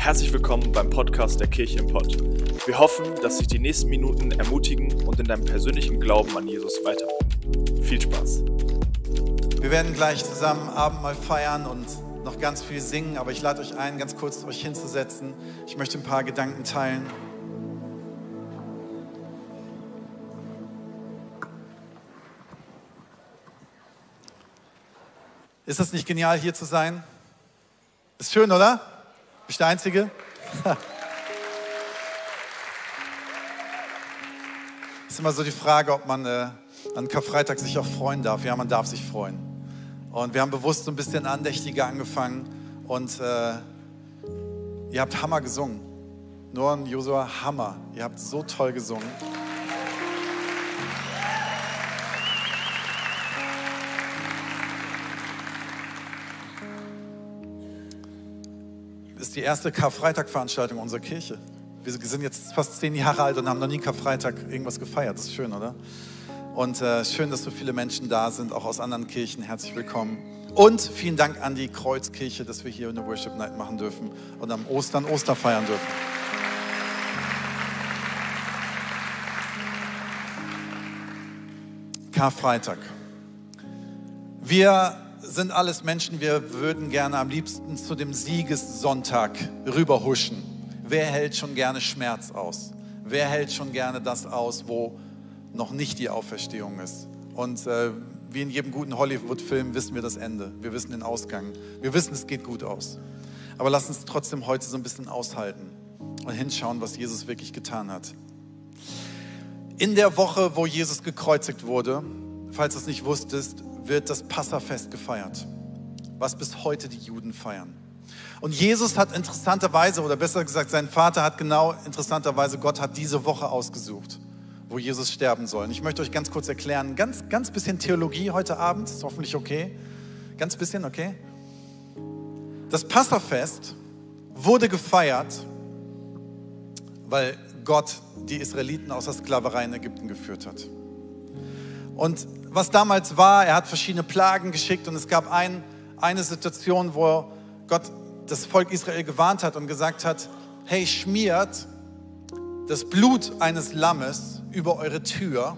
Herzlich willkommen beim Podcast der Kirche im Pott. Wir hoffen, dass sich die nächsten Minuten ermutigen und in deinem persönlichen Glauben an Jesus weiterbringen. Viel Spaß. Wir werden gleich zusammen Abendmahl feiern und noch ganz viel singen, aber ich lade euch ein, ganz kurz euch hinzusetzen. Ich möchte ein paar Gedanken teilen. Ist das nicht genial, hier zu sein? Ist schön, oder? Bin ich der Einzige? ist immer so die Frage, ob man äh, an Karfreitag sich auch freuen darf. Ja, man darf sich freuen. Und wir haben bewusst so ein bisschen andächtiger angefangen und äh, ihr habt Hammer gesungen. Nur ein Josua, Hammer. Ihr habt so toll gesungen. Ist die erste Karfreitag-Veranstaltung unserer Kirche. Wir sind jetzt fast zehn Jahre alt und haben noch nie Karfreitag irgendwas gefeiert. Das ist schön, oder? Und äh, schön, dass so viele Menschen da sind, auch aus anderen Kirchen. Herzlich willkommen. Und vielen Dank an die Kreuzkirche, dass wir hier eine Worship Night machen dürfen und am Ostern Oster feiern dürfen. Karfreitag. Wir sind alles Menschen, wir würden gerne am liebsten zu dem Siegessonntag rüberhuschen. Wer hält schon gerne Schmerz aus? Wer hält schon gerne das aus, wo noch nicht die Auferstehung ist? Und äh, wie in jedem guten Hollywood-Film wissen wir das Ende. Wir wissen den Ausgang. Wir wissen, es geht gut aus. Aber lass uns trotzdem heute so ein bisschen aushalten und hinschauen, was Jesus wirklich getan hat. In der Woche, wo Jesus gekreuzigt wurde, falls du es nicht wusstest, wird das Passafest gefeiert, was bis heute die Juden feiern. Und Jesus hat interessanterweise, oder besser gesagt, sein Vater hat genau interessanterweise, Gott hat diese Woche ausgesucht, wo Jesus sterben soll. Und ich möchte euch ganz kurz erklären, ganz, ganz bisschen Theologie heute Abend, ist hoffentlich okay. Ganz bisschen, okay? Das Passafest wurde gefeiert, weil Gott die Israeliten aus der Sklaverei in Ägypten geführt hat. Und was damals war, er hat verschiedene Plagen geschickt und es gab ein, eine Situation, wo Gott das Volk Israel gewarnt hat und gesagt hat, hey, schmiert das Blut eines Lammes über eure Tür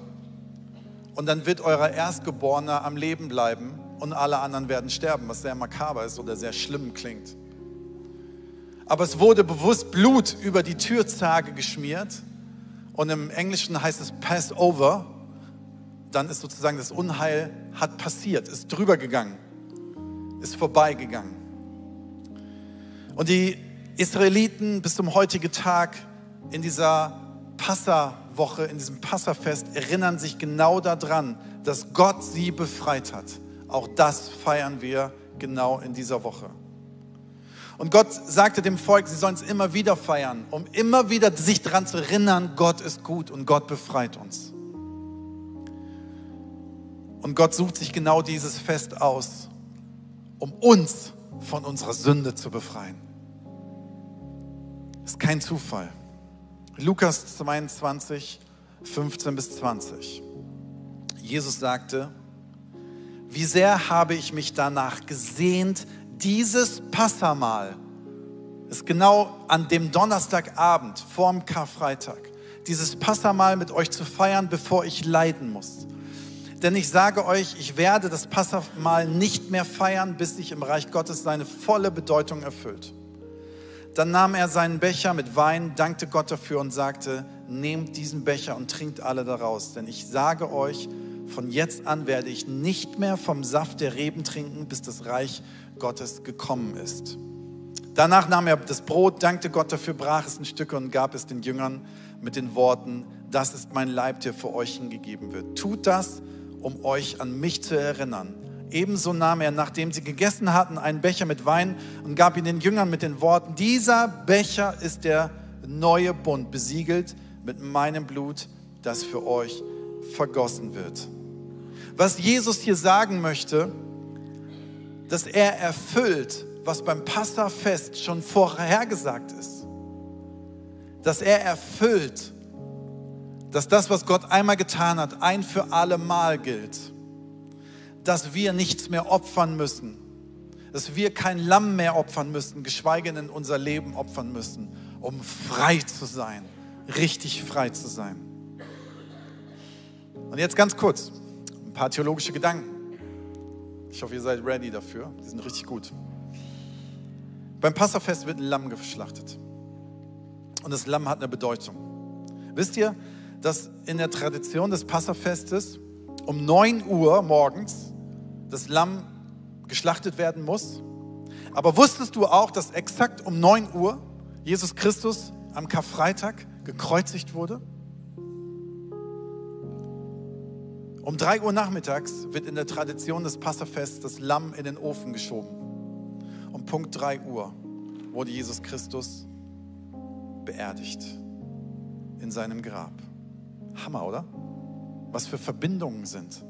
und dann wird euer Erstgeborener am Leben bleiben und alle anderen werden sterben, was sehr makaber ist oder sehr schlimm klingt. Aber es wurde bewusst Blut über die Türzage geschmiert und im Englischen heißt es Passover dann ist sozusagen das Unheil hat passiert, ist drüber gegangen, ist vorbeigegangen. Und die Israeliten bis zum heutigen Tag in dieser Passawoche, in diesem Passafest erinnern sich genau daran, dass Gott sie befreit hat. Auch das feiern wir genau in dieser Woche. Und Gott sagte dem Volk, sie sollen es immer wieder feiern, um immer wieder sich daran zu erinnern, Gott ist gut und Gott befreit uns. Und Gott sucht sich genau dieses Fest aus, um uns von unserer Sünde zu befreien. Ist kein Zufall. Lukas 22, 15 bis 20. Jesus sagte, wie sehr habe ich mich danach gesehnt, dieses Passamal, ist genau an dem Donnerstagabend vorm Karfreitag, dieses Passamal mit euch zu feiern, bevor ich leiden muss. Denn ich sage euch, ich werde das Passamahl nicht mehr feiern, bis sich im Reich Gottes seine volle Bedeutung erfüllt. Dann nahm er seinen Becher mit Wein, dankte Gott dafür und sagte, nehmt diesen Becher und trinkt alle daraus. Denn ich sage euch, von jetzt an werde ich nicht mehr vom Saft der Reben trinken, bis das Reich Gottes gekommen ist. Danach nahm er das Brot, dankte Gott dafür, brach es in Stücke und gab es den Jüngern mit den Worten, das ist mein Leib, der für euch hingegeben wird. Tut das um euch an mich zu erinnern. Ebenso nahm er, nachdem sie gegessen hatten, einen Becher mit Wein und gab ihn den Jüngern mit den Worten, dieser Becher ist der neue Bund, besiegelt mit meinem Blut, das für euch vergossen wird. Was Jesus hier sagen möchte, dass er erfüllt, was beim Passafest schon vorhergesagt ist. Dass er erfüllt, dass das, was Gott einmal getan hat, ein für alle Mal gilt. Dass wir nichts mehr opfern müssen. dass wir kein Lamm mehr opfern müssen, geschweige denn unser Leben opfern müssen, um frei zu sein, richtig frei zu sein. Und jetzt ganz kurz, ein paar theologische Gedanken. Ich hoffe, ihr seid ready dafür. Die sind richtig gut. Beim Passafest wird ein Lamm geschlachtet. Und das Lamm hat eine Bedeutung. Wisst ihr, dass in der Tradition des Passafestes um 9 Uhr morgens das Lamm geschlachtet werden muss? Aber wusstest du auch, dass exakt um 9 Uhr Jesus Christus am Karfreitag gekreuzigt wurde? Um 3 Uhr nachmittags wird in der Tradition des Passafests das Lamm in den Ofen geschoben. Um Punkt 3 Uhr wurde Jesus Christus beerdigt in seinem Grab. Hammer, oder? Was für Verbindungen sind.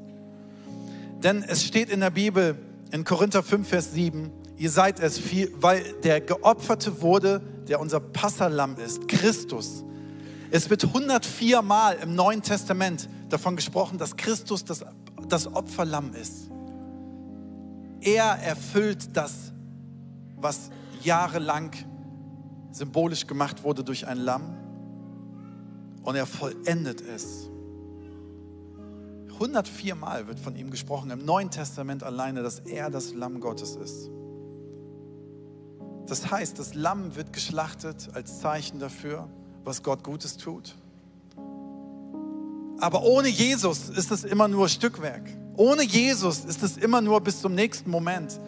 Denn es steht in der Bibel in Korinther 5, Vers 7, ihr seid es viel, weil der Geopferte wurde, der unser Passalam ist, Christus. Es wird 104 Mal im Neuen Testament davon gesprochen, dass Christus das, das Opferlamm ist. Er erfüllt das, was jahrelang symbolisch gemacht wurde durch ein Lamm. Und er vollendet es. 104 Mal wird von ihm gesprochen im Neuen Testament alleine, dass er das Lamm Gottes ist. Das heißt, das Lamm wird geschlachtet als Zeichen dafür, was Gott Gutes tut. Aber ohne Jesus ist es immer nur Stückwerk. Ohne Jesus ist es immer nur bis zum nächsten Moment,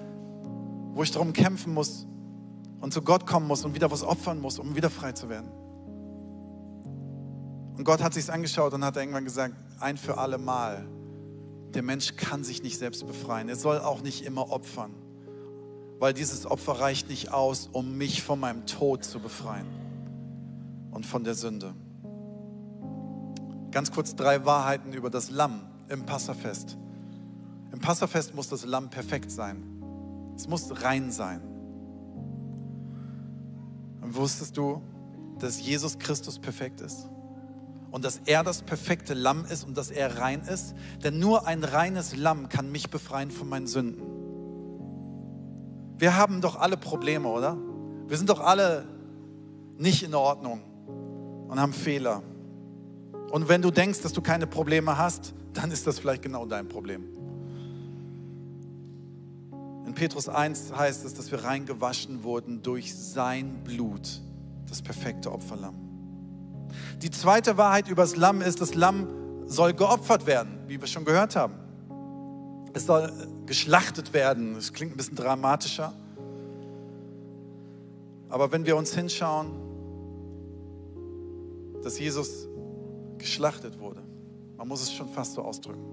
wo ich darum kämpfen muss und zu Gott kommen muss und wieder was opfern muss, um wieder frei zu werden. Und Gott hat sich angeschaut und hat irgendwann gesagt, ein für alle Mal, der Mensch kann sich nicht selbst befreien. Er soll auch nicht immer opfern, weil dieses Opfer reicht nicht aus, um mich von meinem Tod zu befreien und von der Sünde. Ganz kurz drei Wahrheiten über das Lamm im Passafest. Im Passafest muss das Lamm perfekt sein. Es muss rein sein. Und wusstest du, dass Jesus Christus perfekt ist? Und dass er das perfekte Lamm ist und dass er rein ist. Denn nur ein reines Lamm kann mich befreien von meinen Sünden. Wir haben doch alle Probleme, oder? Wir sind doch alle nicht in Ordnung und haben Fehler. Und wenn du denkst, dass du keine Probleme hast, dann ist das vielleicht genau dein Problem. In Petrus 1 heißt es, dass wir reingewaschen wurden durch sein Blut, das perfekte Opferlamm. Die zweite Wahrheit über das Lamm ist, das Lamm soll geopfert werden, wie wir schon gehört haben. Es soll geschlachtet werden. Das klingt ein bisschen dramatischer. Aber wenn wir uns hinschauen, dass Jesus geschlachtet wurde, man muss es schon fast so ausdrücken.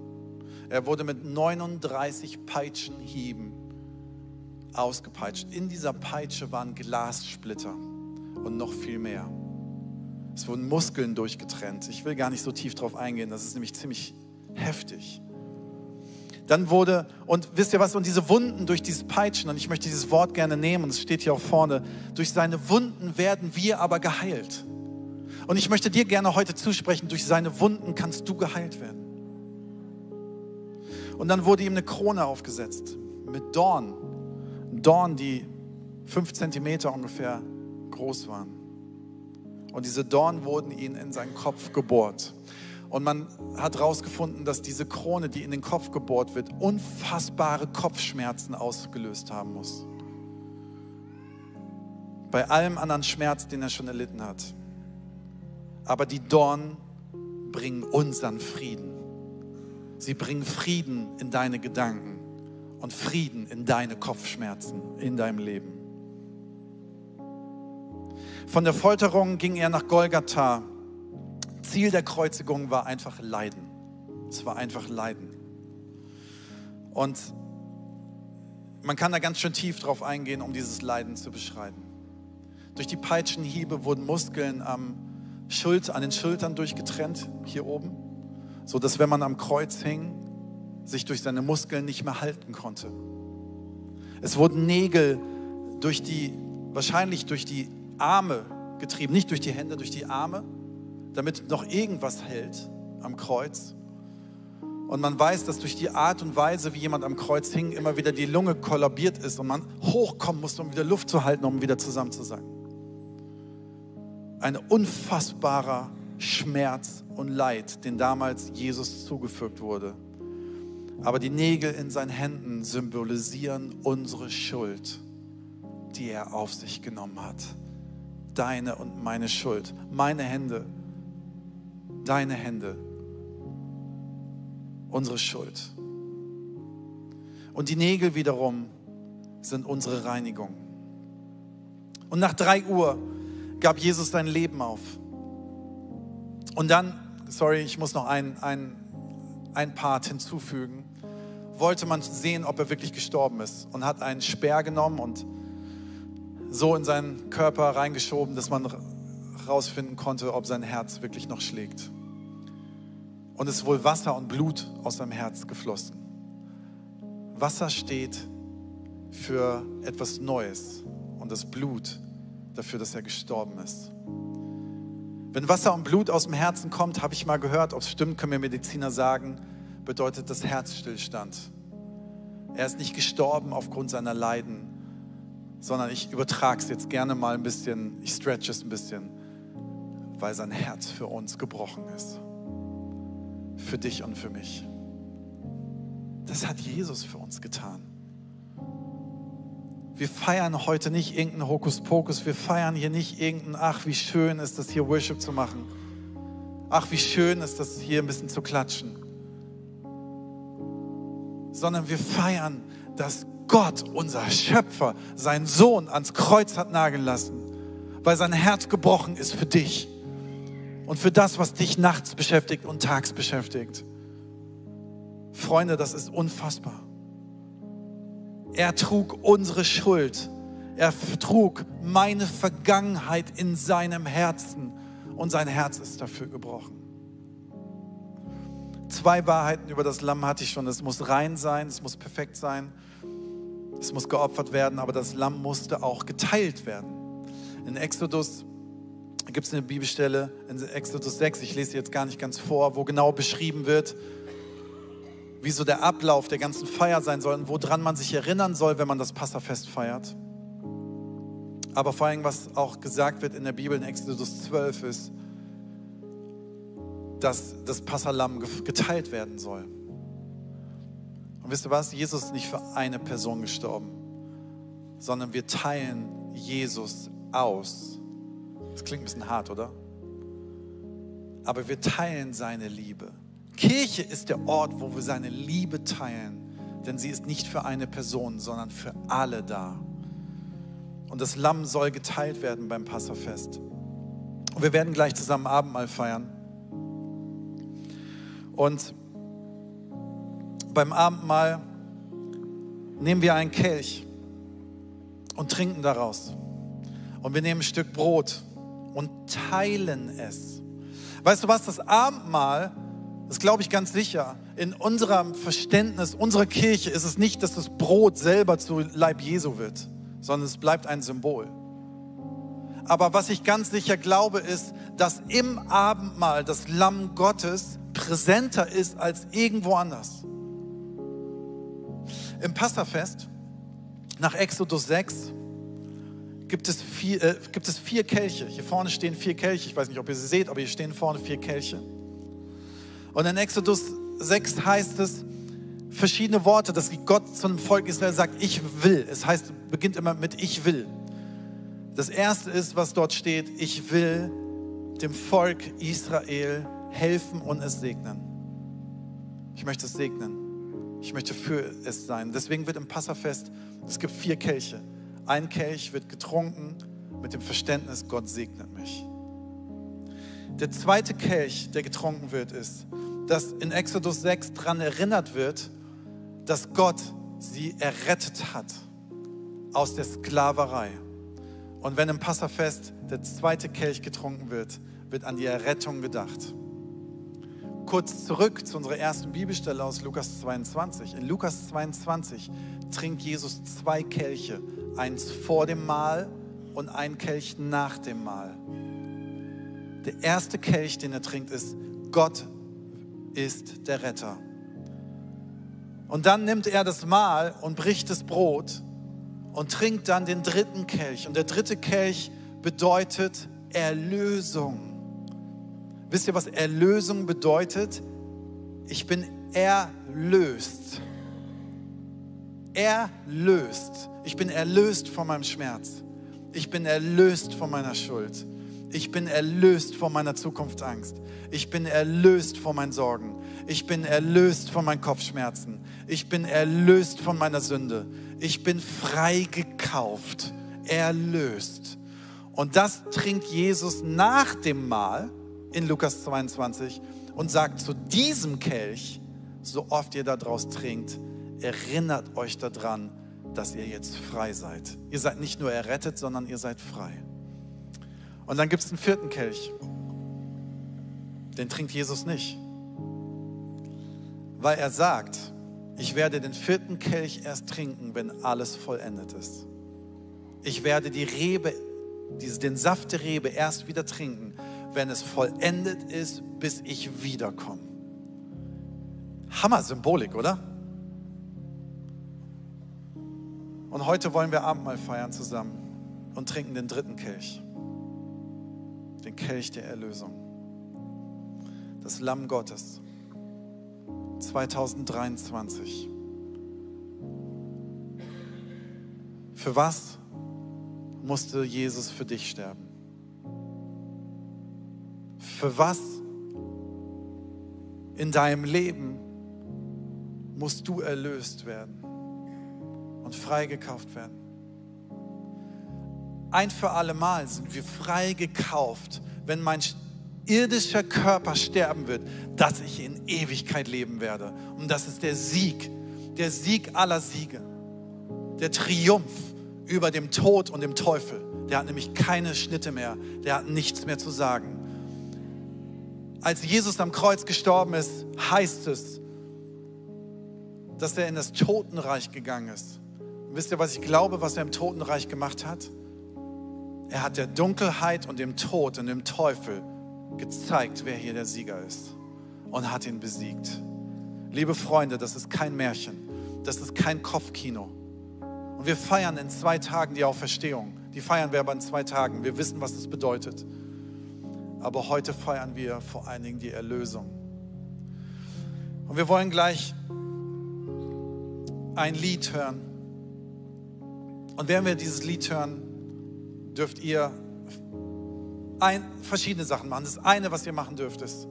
Er wurde mit 39 Peitschenhieben ausgepeitscht. In dieser Peitsche waren Glassplitter und noch viel mehr. Es wurden Muskeln durchgetrennt. Ich will gar nicht so tief drauf eingehen, das ist nämlich ziemlich heftig. Dann wurde, und wisst ihr was, und diese Wunden durch dieses Peitschen, und ich möchte dieses Wort gerne nehmen, und es steht hier auch vorne, durch seine Wunden werden wir aber geheilt. Und ich möchte dir gerne heute zusprechen, durch seine Wunden kannst du geheilt werden. Und dann wurde ihm eine Krone aufgesetzt mit Dorn. Dorn, die fünf Zentimeter ungefähr groß waren. Und diese Dornen wurden ihm in seinen Kopf gebohrt. Und man hat herausgefunden, dass diese Krone, die in den Kopf gebohrt wird, unfassbare Kopfschmerzen ausgelöst haben muss. Bei allem anderen Schmerz, den er schon erlitten hat. Aber die Dornen bringen unseren Frieden. Sie bringen Frieden in deine Gedanken und Frieden in deine Kopfschmerzen in deinem Leben. Von der Folterung ging er nach Golgatha. Ziel der Kreuzigung war einfach Leiden. Es war einfach Leiden. Und man kann da ganz schön tief drauf eingehen, um dieses Leiden zu beschreiben. Durch die Peitschenhiebe wurden Muskeln am Schuld, an den Schultern durchgetrennt, hier oben, so dass wenn man am Kreuz hing, sich durch seine Muskeln nicht mehr halten konnte. Es wurden Nägel durch die, wahrscheinlich durch die Arme getrieben, nicht durch die Hände, durch die Arme, damit noch irgendwas hält am Kreuz. Und man weiß, dass durch die Art und Weise, wie jemand am Kreuz hing, immer wieder die Lunge kollabiert ist und man hochkommen musste, um wieder Luft zu halten, um wieder zusammen zu sein. Ein unfassbarer Schmerz und Leid, den damals Jesus zugefügt wurde. Aber die Nägel in seinen Händen symbolisieren unsere Schuld, die er auf sich genommen hat. Deine und meine Schuld. Meine Hände, deine Hände, unsere Schuld. Und die Nägel wiederum sind unsere Reinigung. Und nach drei Uhr gab Jesus sein Leben auf. Und dann, sorry, ich muss noch ein, ein, ein Part hinzufügen, wollte man sehen, ob er wirklich gestorben ist und hat einen Speer genommen und so in seinen Körper reingeschoben, dass man herausfinden konnte, ob sein Herz wirklich noch schlägt. Und es ist wohl Wasser und Blut aus seinem Herz geflossen. Wasser steht für etwas Neues und das Blut dafür, dass er gestorben ist. Wenn Wasser und Blut aus dem Herzen kommt, habe ich mal gehört, ob es stimmt, können mir Mediziner sagen, bedeutet das Herzstillstand. Er ist nicht gestorben aufgrund seiner Leiden, sondern ich übertrage es jetzt gerne mal ein bisschen, ich stretch es ein bisschen, weil sein Herz für uns gebrochen ist. Für dich und für mich. Das hat Jesus für uns getan. Wir feiern heute nicht irgendeinen Hokuspokus, wir feiern hier nicht irgendeinen, ach, wie schön ist das hier Worship zu machen. Ach, wie schön ist das hier ein bisschen zu klatschen. Sondern wir feiern, dass Gott, unser Schöpfer, seinen Sohn ans Kreuz hat nageln lassen, weil sein Herz gebrochen ist für dich und für das, was dich nachts beschäftigt und tags beschäftigt. Freunde, das ist unfassbar. Er trug unsere Schuld. Er trug meine Vergangenheit in seinem Herzen und sein Herz ist dafür gebrochen. Zwei Wahrheiten über das Lamm hatte ich schon. Es muss rein sein, es muss perfekt sein, es muss geopfert werden, aber das Lamm musste auch geteilt werden. In Exodus gibt es eine Bibelstelle, in Exodus 6, ich lese jetzt gar nicht ganz vor, wo genau beschrieben wird, wie so der Ablauf der ganzen Feier sein soll und woran man sich erinnern soll, wenn man das Passafest feiert. Aber vor allem, was auch gesagt wird in der Bibel in Exodus 12 ist, dass das Passalam geteilt werden soll. Wisst ihr was? Jesus ist nicht für eine Person gestorben, sondern wir teilen Jesus aus. Das klingt ein bisschen hart, oder? Aber wir teilen seine Liebe. Kirche ist der Ort, wo wir seine Liebe teilen, denn sie ist nicht für eine Person, sondern für alle da. Und das Lamm soll geteilt werden beim Passafest. Und wir werden gleich zusammen Abendmahl feiern. Und beim Abendmahl nehmen wir einen Kelch und trinken daraus. Und wir nehmen ein Stück Brot und teilen es. Weißt du was, das Abendmahl das glaube ich ganz sicher. In unserem Verständnis unserer Kirche ist es nicht, dass das Brot selber zu Leib Jesu wird, sondern es bleibt ein Symbol. Aber was ich ganz sicher glaube, ist, dass im Abendmahl das Lamm Gottes präsenter ist als irgendwo anders. Im Passafest, nach Exodus 6, gibt es, vier, äh, gibt es vier Kelche. Hier vorne stehen vier Kelche. Ich weiß nicht, ob ihr sie seht, aber hier stehen vorne vier Kelche. Und in Exodus 6 heißt es verschiedene Worte, dass Gott zu einem Volk Israel sagt, ich will. Es heißt, beginnt immer mit ich will. Das erste ist, was dort steht, ich will dem Volk Israel helfen und es segnen. Ich möchte es segnen. Ich möchte für es sein. Deswegen wird im Passafest, es gibt vier Kelche. Ein Kelch wird getrunken mit dem Verständnis, Gott segnet mich. Der zweite Kelch, der getrunken wird, ist, dass in Exodus 6 daran erinnert wird, dass Gott sie errettet hat aus der Sklaverei. Und wenn im Passafest der zweite Kelch getrunken wird, wird an die Errettung gedacht. Kurz zurück zu unserer ersten Bibelstelle aus Lukas 22. In Lukas 22 trinkt Jesus zwei Kelche, eins vor dem Mahl und ein Kelch nach dem Mahl. Der erste Kelch, den er trinkt, ist, Gott ist der Retter. Und dann nimmt er das Mahl und bricht das Brot und trinkt dann den dritten Kelch. Und der dritte Kelch bedeutet Erlösung. Wisst ihr, was Erlösung bedeutet? Ich bin erlöst. Erlöst. Ich bin erlöst von meinem Schmerz. Ich bin erlöst von meiner Schuld. Ich bin erlöst von meiner Zukunftsangst. Ich bin erlöst von meinen Sorgen. Ich bin erlöst von meinen Kopfschmerzen. Ich bin erlöst von meiner Sünde. Ich bin freigekauft, erlöst. Und das trinkt Jesus nach dem Mahl in Lukas 22 und sagt zu diesem Kelch, so oft ihr daraus trinkt, erinnert euch daran, dass ihr jetzt frei seid. Ihr seid nicht nur errettet, sondern ihr seid frei. Und dann gibt es einen vierten Kelch. Den trinkt Jesus nicht. Weil er sagt, ich werde den vierten Kelch erst trinken, wenn alles vollendet ist. Ich werde die Rebe, den Saft der Rebe erst wieder trinken, wenn es vollendet ist, bis ich wiederkomme. Hammer Symbolik, oder? Und heute wollen wir Abendmahl feiern zusammen und trinken den dritten Kelch. Den Kelch der Erlösung. Das Lamm Gottes. 2023. Für was musste Jesus für dich sterben? Für was in deinem Leben musst du erlöst werden und freigekauft werden? Ein für alle Mal sind wir freigekauft, wenn mein irdischer Körper sterben wird, dass ich in Ewigkeit leben werde. Und das ist der Sieg, der Sieg aller Siege, der Triumph über dem Tod und dem Teufel. Der hat nämlich keine Schnitte mehr, der hat nichts mehr zu sagen. Als Jesus am Kreuz gestorben ist, heißt es, dass er in das Totenreich gegangen ist. Und wisst ihr, was ich glaube, was er im Totenreich gemacht hat? Er hat der Dunkelheit und dem Tod und dem Teufel gezeigt, wer hier der Sieger ist und hat ihn besiegt. Liebe Freunde, das ist kein Märchen, das ist kein Kopfkino. Und wir feiern in zwei Tagen die Auferstehung. Die feiern wir aber in zwei Tagen. Wir wissen, was das bedeutet. Aber heute feiern wir vor allen Dingen die Erlösung. Und wir wollen gleich ein Lied hören. Und während wir dieses Lied hören, dürft ihr ein, verschiedene Sachen machen. Das eine, was ihr machen dürft, ist,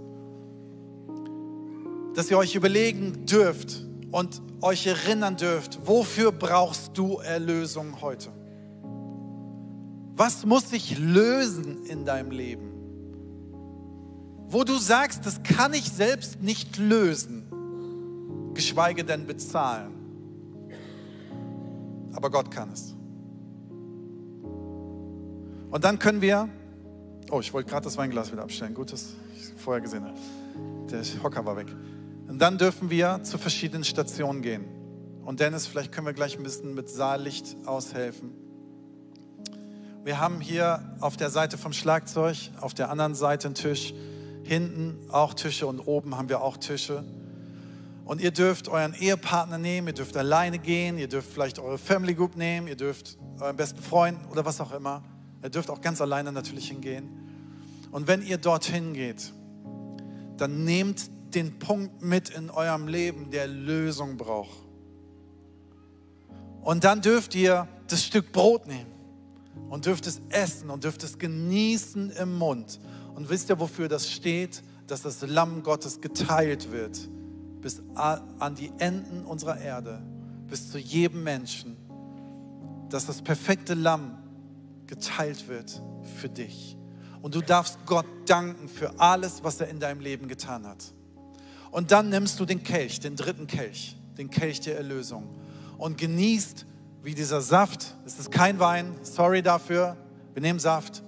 dass ihr euch überlegen dürft und euch erinnern dürft, wofür brauchst du Erlösung heute? Was muss sich lösen in deinem Leben? Wo du sagst, das kann ich selbst nicht lösen, geschweige denn bezahlen. Aber Gott kann es. Und dann können wir Oh, ich wollte gerade das Weinglas wieder abstellen. Gut, dass ich vorher gesehen. Der Hocker war weg. Und dann dürfen wir zu verschiedenen Stationen gehen. Und Dennis, vielleicht können wir gleich ein bisschen mit Saallicht aushelfen. Wir haben hier auf der Seite vom Schlagzeug, auf der anderen Seite einen Tisch, hinten auch Tische und oben haben wir auch Tische. Und ihr dürft euren Ehepartner nehmen, ihr dürft alleine gehen, ihr dürft vielleicht eure Family Group nehmen, ihr dürft euren besten Freund oder was auch immer. Ihr dürft auch ganz alleine natürlich hingehen. Und wenn ihr dorthin geht, dann nehmt den Punkt mit in eurem Leben, der Lösung braucht. Und dann dürft ihr das Stück Brot nehmen und dürft es essen und dürft es genießen im Mund. Und wisst ihr, wofür das steht? Dass das Lamm Gottes geteilt wird bis an die Enden unserer Erde, bis zu jedem Menschen. Dass das perfekte Lamm geteilt wird für dich. Und du darfst Gott danken für alles, was er in deinem Leben getan hat. Und dann nimmst du den Kelch, den dritten Kelch, den Kelch der Erlösung und genießt, wie dieser Saft, es ist kein Wein, sorry dafür, wir nehmen Saft,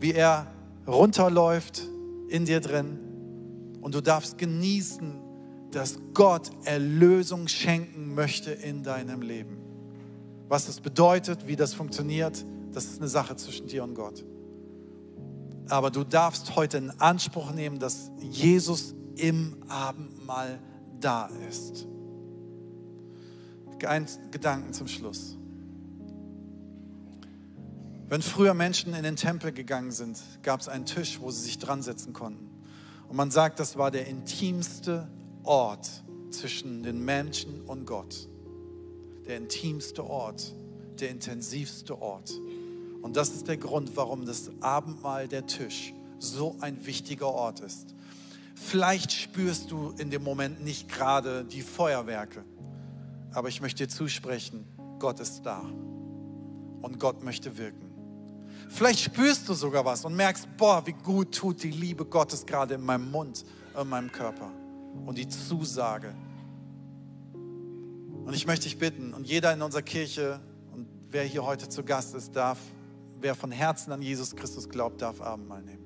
wie er runterläuft in dir drin. Und du darfst genießen, dass Gott Erlösung schenken möchte in deinem Leben. Was das bedeutet, wie das funktioniert, das ist eine Sache zwischen dir und Gott. Aber du darfst heute in Anspruch nehmen, dass Jesus im Abendmahl da ist. Ein Gedanken zum Schluss. Wenn früher Menschen in den Tempel gegangen sind, gab es einen Tisch, wo sie sich dran setzen konnten. Und man sagt, das war der intimste Ort zwischen den Menschen und Gott. Der intimste Ort, der intensivste Ort. Und das ist der Grund, warum das Abendmahl, der Tisch, so ein wichtiger Ort ist. Vielleicht spürst du in dem Moment nicht gerade die Feuerwerke, aber ich möchte dir zusprechen, Gott ist da und Gott möchte wirken. Vielleicht spürst du sogar was und merkst, boah, wie gut tut die Liebe Gottes gerade in meinem Mund, in meinem Körper. Und die Zusage. Und ich möchte dich bitten, und jeder in unserer Kirche und wer hier heute zu Gast ist, darf, wer von Herzen an Jesus Christus glaubt, darf Abendmahl nehmen.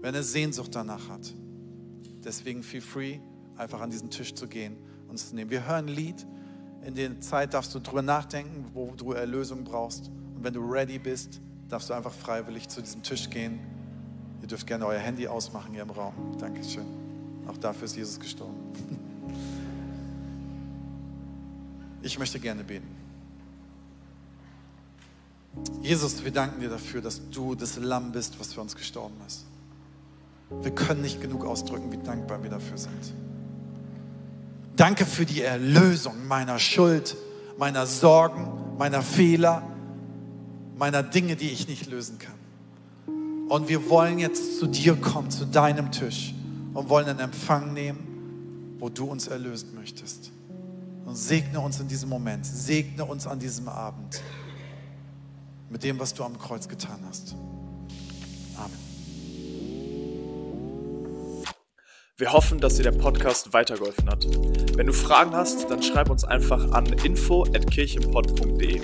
Wer eine Sehnsucht danach hat. Deswegen feel free, einfach an diesen Tisch zu gehen und es zu nehmen. Wir hören ein Lied. In der Zeit darfst du drüber nachdenken, wo du Erlösung brauchst. Und wenn du ready bist, darfst du einfach freiwillig zu diesem Tisch gehen. Ihr dürft gerne euer Handy ausmachen hier im Raum. Dankeschön. Auch dafür ist Jesus gestorben. Ich möchte gerne beten. Jesus, wir danken dir dafür, dass du das Lamm bist, was für uns gestorben ist. Wir können nicht genug ausdrücken, wie dankbar wir dafür sind. Danke für die Erlösung meiner Schuld, meiner Sorgen, meiner Fehler, meiner Dinge, die ich nicht lösen kann. Und wir wollen jetzt zu dir kommen, zu deinem Tisch und wollen einen Empfang nehmen, wo du uns erlösen möchtest. Und segne uns in diesem Moment, segne uns an diesem Abend mit dem, was du am Kreuz getan hast. Amen. Wir hoffen, dass dir der Podcast weitergeholfen hat. Wenn du Fragen hast, dann schreib uns einfach an info@kirchenpod.de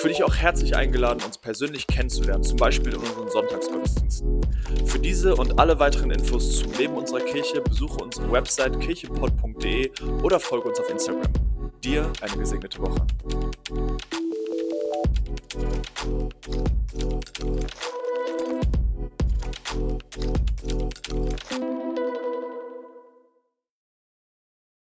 für dich auch herzlich eingeladen, uns persönlich kennenzulernen, zum Beispiel in unseren Sonntagsgottesdiensten. Für diese und alle weiteren Infos zum Leben unserer Kirche besuche unsere Website kirchepod.de oder folge uns auf Instagram. Dir eine gesegnete Woche.